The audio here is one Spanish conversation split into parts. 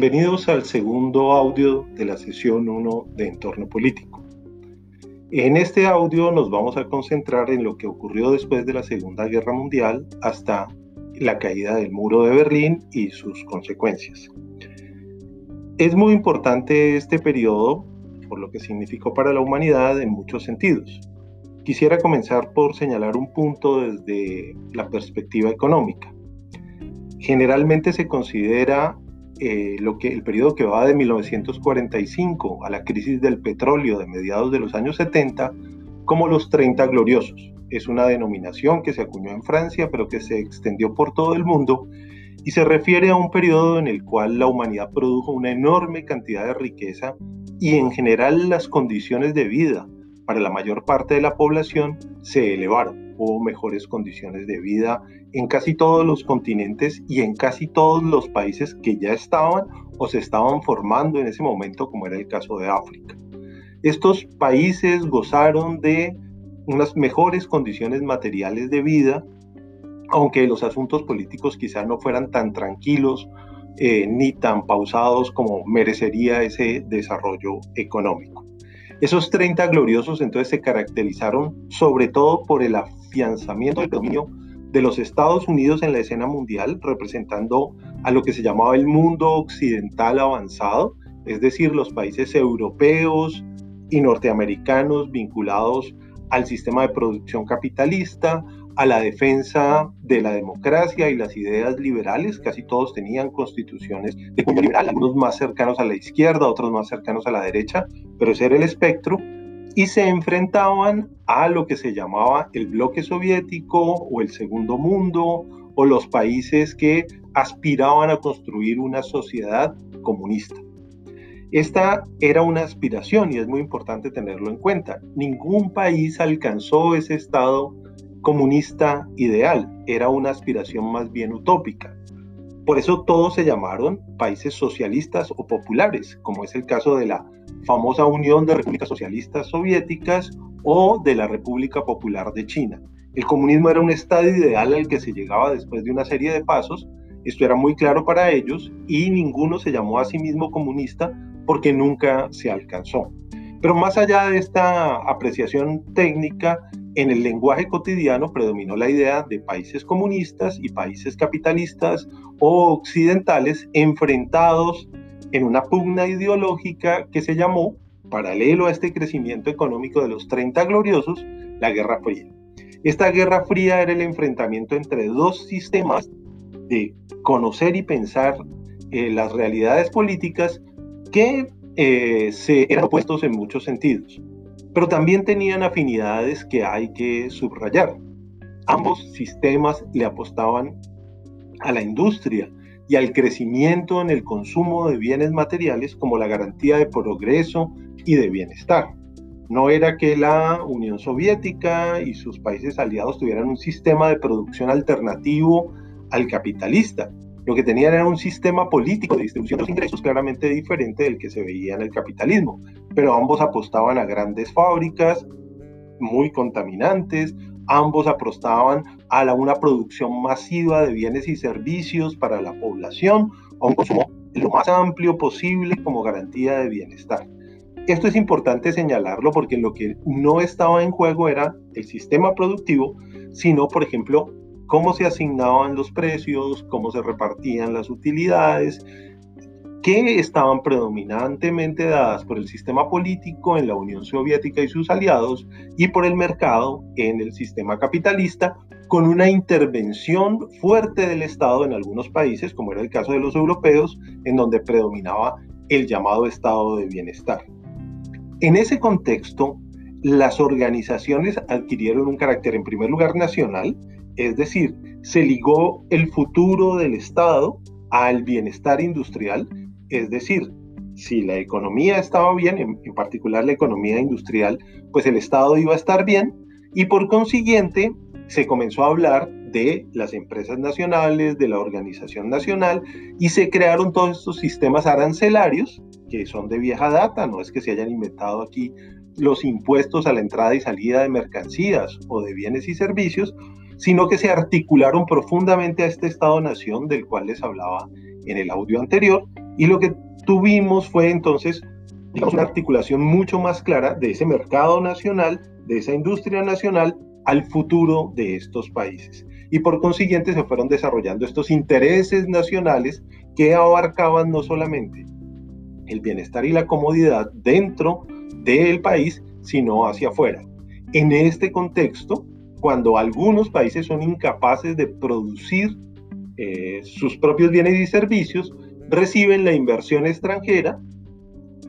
Bienvenidos al segundo audio de la sesión 1 de Entorno Político. En este audio nos vamos a concentrar en lo que ocurrió después de la Segunda Guerra Mundial hasta la caída del muro de Berlín y sus consecuencias. Es muy importante este periodo por lo que significó para la humanidad en muchos sentidos. Quisiera comenzar por señalar un punto desde la perspectiva económica. Generalmente se considera eh, lo que, el periodo que va de 1945 a la crisis del petróleo de mediados de los años 70 como los 30 gloriosos. Es una denominación que se acuñó en Francia pero que se extendió por todo el mundo y se refiere a un periodo en el cual la humanidad produjo una enorme cantidad de riqueza y en general las condiciones de vida para la mayor parte de la población se elevaron hubo mejores condiciones de vida en casi todos los continentes y en casi todos los países que ya estaban o se estaban formando en ese momento, como era el caso de África. Estos países gozaron de unas mejores condiciones materiales de vida, aunque los asuntos políticos quizá no fueran tan tranquilos eh, ni tan pausados como merecería ese desarrollo económico. Esos 30 gloriosos entonces se caracterizaron sobre todo por el afianzamiento del dominio de los Estados Unidos en la escena mundial, representando a lo que se llamaba el mundo occidental avanzado, es decir, los países europeos y norteamericanos vinculados al sistema de producción capitalista, a la defensa de la democracia y las ideas liberales. Casi todos tenían constituciones de liberal, algunos más cercanos a la izquierda, otros más cercanos a la derecha, pero ese era el espectro. Y se enfrentaban a lo que se llamaba el bloque soviético o el segundo mundo o los países que aspiraban a construir una sociedad comunista. Esta era una aspiración y es muy importante tenerlo en cuenta. Ningún país alcanzó ese estado comunista ideal, era una aspiración más bien utópica. Por eso todos se llamaron países socialistas o populares, como es el caso de la famosa Unión de Repúblicas Socialistas Soviéticas o de la República Popular de China. El comunismo era un estado ideal al que se llegaba después de una serie de pasos, esto era muy claro para ellos y ninguno se llamó a sí mismo comunista porque nunca se alcanzó. Pero más allá de esta apreciación técnica, en el lenguaje cotidiano predominó la idea de países comunistas y países capitalistas o occidentales enfrentados en una pugna ideológica que se llamó, paralelo a este crecimiento económico de los 30 gloriosos, la Guerra Fría. Esta Guerra Fría era el enfrentamiento entre dos sistemas de conocer y pensar eh, las realidades políticas que eh, se eran opuestos en muchos sentidos pero también tenían afinidades que hay que subrayar. Ambos sistemas le apostaban a la industria y al crecimiento en el consumo de bienes materiales como la garantía de progreso y de bienestar. No era que la Unión Soviética y sus países aliados tuvieran un sistema de producción alternativo al capitalista, lo que tenían era un sistema político de distribución de los ingresos claramente diferente del que se veía en el capitalismo, pero ambos apostaban a grandes fábricas muy contaminantes, ambos apostaban a la, una producción masiva de bienes y servicios para la población, a consumo lo más amplio posible como garantía de bienestar. Esto es importante señalarlo porque lo que no estaba en juego era el sistema productivo, sino, por ejemplo, cómo se asignaban los precios, cómo se repartían las utilidades, que estaban predominantemente dadas por el sistema político en la Unión Soviética y sus aliados y por el mercado en el sistema capitalista, con una intervención fuerte del Estado en algunos países, como era el caso de los europeos, en donde predominaba el llamado estado de bienestar. En ese contexto, las organizaciones adquirieron un carácter en primer lugar nacional es decir, se ligó el futuro del Estado al bienestar industrial, es decir, si la economía estaba bien, en, particular la economía industrial, pues el Estado iba a estar bien y por consiguiente se comenzó a hablar de las empresas nacionales, de la organización nacional y se crearon todos estos sistemas arancelarios que son de vieja data, no es que se hayan inventado aquí los impuestos a la entrada y salida de mercancías o de bienes y servicios, sino que se articularon profundamente a este Estado-nación del cual les hablaba en el audio anterior Y lo que tuvimos fue entonces una articulación mucho más clara de ese mercado nacional, de esa industria nacional, al futuro de estos países. Y por consiguiente se fueron desarrollando estos intereses nacionales que abarcaban no solamente el bienestar y la comodidad dentro del país, sino hacia afuera. En este contexto, cuando algunos países son incapaces de producir eh, sus propios bienes y servicios, reciben la inversión extranjera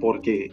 porque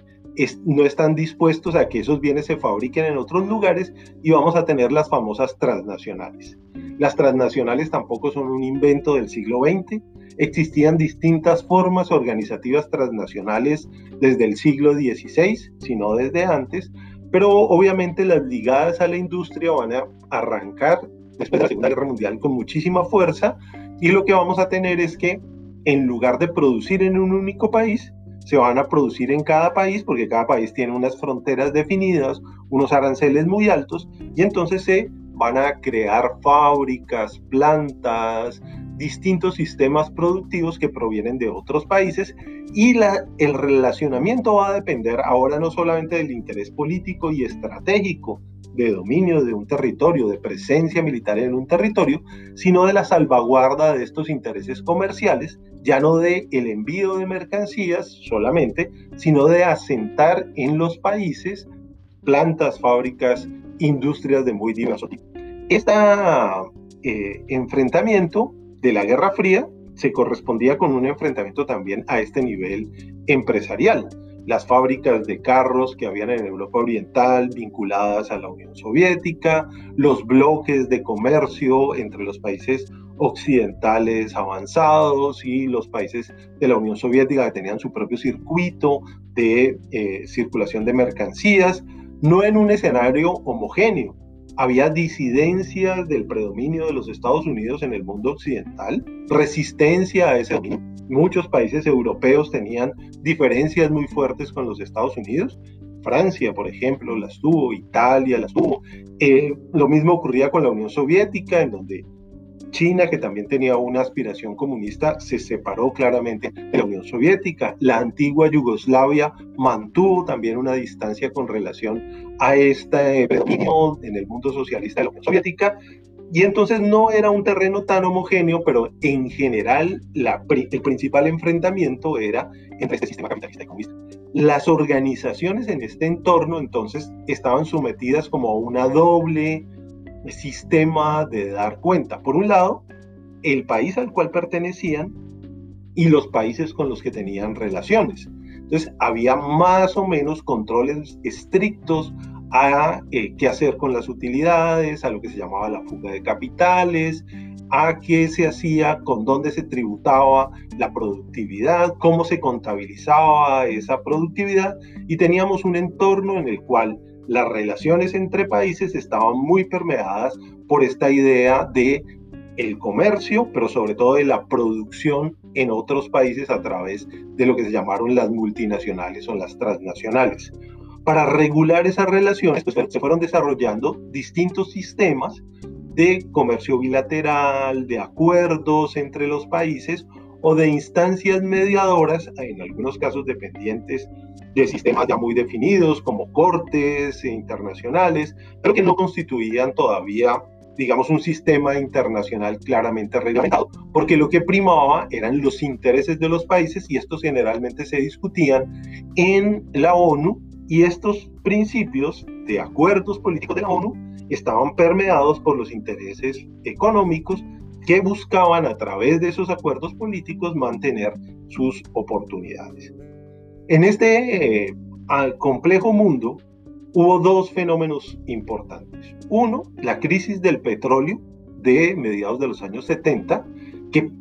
no están dispuestos a que esos bienes se fabriquen en otros lugares y vamos a tener las famosas transnacionales. Las transnacionales tampoco son un invento del siglo XX, existían distintas formas organizativas transnacionales desde el siglo XVI, sino desde antes, pero obviamente las ligadas a la industria van a arrancar después de la Segunda Guerra Mundial con muchísima fuerza y lo que vamos a tener es que en lugar de producir en un único país, se van a producir en cada país porque cada país tiene unas fronteras definidas, unos aranceles muy altos y entonces se van a crear fábricas, plantas, distintos sistemas productivos que provienen de otros países y el relacionamiento va a depender ahora no solamente del interés político y estratégico de dominio de un territorio, de presencia militar en un territorio, sino de la salvaguarda de estos intereses comerciales ya no de el envío de mercancías solamente, sino de asentar en los países plantas, fábricas, industrias de muy diverso tipo. Este enfrentamiento de la Guerra Fría se correspondía con un enfrentamiento también a este nivel empresarial. Las fábricas de carros que habían en Europa Oriental vinculadas a la Unión Soviética, los bloques de comercio entre los países occidentales avanzados y los países de la Unión Soviética que tenían su propio circuito de eh, circulación de mercancías, no en un escenario homogéneo. Había disidencias del predominio de los Estados Unidos en el mundo occidental, resistencia a ese. Muchos países europeos tenían diferencias muy fuertes con los Estados Unidos. Francia, por ejemplo, las tuvo, Italia las tuvo. Eh, lo mismo ocurría con la Unión Soviética, en donde China, que también tenía una aspiración comunista, se separó claramente de la Unión Soviética. La antigua Yugoslavia mantuvo también una distancia con relación a este en el mundo socialista de la Unión Soviética. Y entonces no era un terreno tan homogéneo, pero en general el principal enfrentamiento era entre este sistema capitalista y comunista. Las organizaciones en este entorno entonces estaban sometidas como a una doble sistema de dar cuenta. Por un lado, el país al cual pertenecían y los países con los que tenían relaciones. Entonces, había más o menos controles estrictos a eh, qué hacer con las utilidades, a lo que se llamaba la fuga de capitales, a qué se hacía, con dónde se tributaba la productividad, cómo se contabilizaba esa productividad y teníamos un entorno en el cual las relaciones entre países estaban muy permeadas por esta idea de el comercio, pero sobre todo de la producción en otros países a través de lo que se llamaron las multinacionales o las transnacionales. Para regular esas relaciones, pues, se fueron desarrollando distintos sistemas de comercio bilateral, de acuerdos entre los países o de instancias mediadoras, en algunos casos dependientes de sistemas ya muy definidos como cortes internacionales, pero que no constituían todavía, digamos, un sistema internacional claramente reglamentado, porque lo que primaba eran los intereses de los países y estos generalmente se discutían en la ONU y estos principios de acuerdos políticos de la ONU estaban permeados por los intereses económicos que buscaban a través de esos acuerdos políticos mantener sus oportunidades. En este eh, complejo mundo hubo dos fenómenos importantes. Uno, la crisis del petróleo de mediados de los años 70, que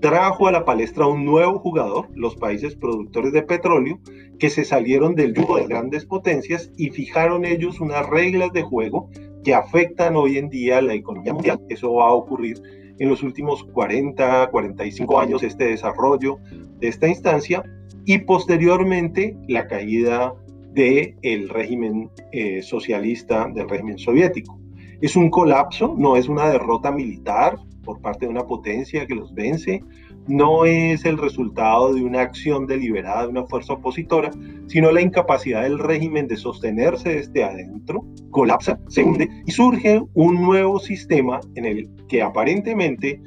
trajo a la palestra un nuevo jugador, los países productores de petróleo, que se salieron del yugo de grandes potencias y fijaron ellos unas reglas de juego que afectan hoy en día la economía mundial. Eso va a ocurrir en los últimos 40, 45 años, este desarrollo de esta instancia, y posteriormente la caída del el régimen eh, socialista, del régimen soviético. Es un colapso, no es una derrota militar por parte de una potencia que los vence, no es el resultado de una acción deliberada de una fuerza opositora, sino la incapacidad del régimen de sostenerse desde adentro, colapsa, se hunde y surge un nuevo sistema en el que aparentemente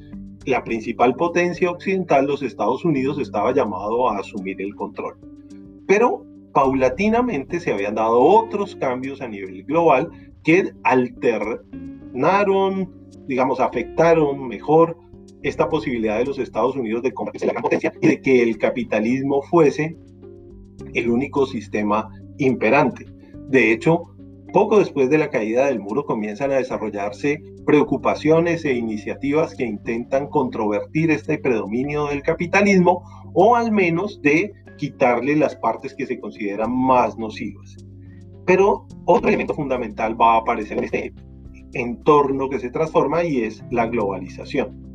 la principal potencia occidental, los Estados Unidos, estaba llamado a asumir el control. Pero paulatinamente se habían dado otros cambios a nivel global que alternaron, digamos, afectaron mejor esta posibilidad de los Estados Unidos de convertirse en la gran potencia y de que el capitalismo fuese el único sistema imperante. De hecho, poco después de la caída del muro comienzan a desarrollarse preocupaciones e iniciativas que intentan controvertir este predominio del capitalismo o al menos de quitarle las partes que se consideran más nocivas. Pero otro elemento fundamental va a aparecer en este entorno que se transforma y es la globalización.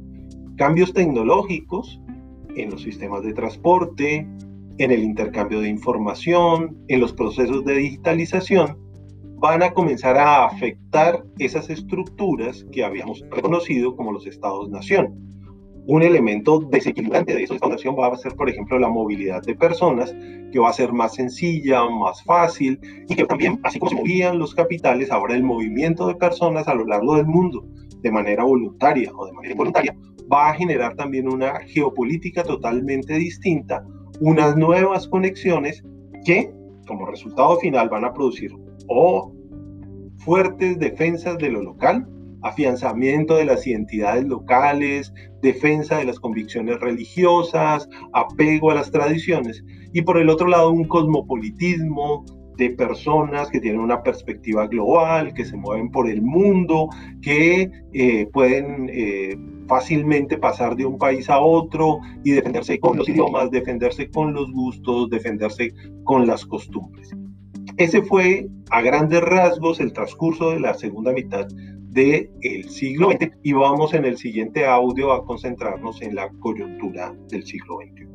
Cambios tecnológicos en los sistemas de transporte, en el intercambio de información, en los procesos de digitalización, van a comenzar a afectar esas estructuras que habíamos reconocido como los estados-nación. Un elemento desequilibrante de esa fundación va a ser, por ejemplo, la movilidad de personas, que va a ser más sencilla, más fácil, y que también, así como se movían los capitales, ahora el movimiento de personas a lo largo del mundo, de manera voluntaria o de manera involuntaria, va a generar también una geopolítica totalmente distinta, unas nuevas conexiones que, como resultado final, van a producir o fuertes defensas de lo local, afianzamiento de las identidades locales, defensa de las convicciones religiosas, apego a las tradiciones, y por el otro lado un cosmopolitismo de personas que tienen una perspectiva global, que se mueven por el mundo, que eh, pueden eh, fácilmente pasar de un país a otro y defenderse con los idiomas, defenderse con los gustos, defenderse con las costumbres. Ese fue a grandes rasgos el transcurso de la segunda mitad del siglo XX y vamos en el siguiente audio a concentrarnos en la coyuntura del siglo XXI.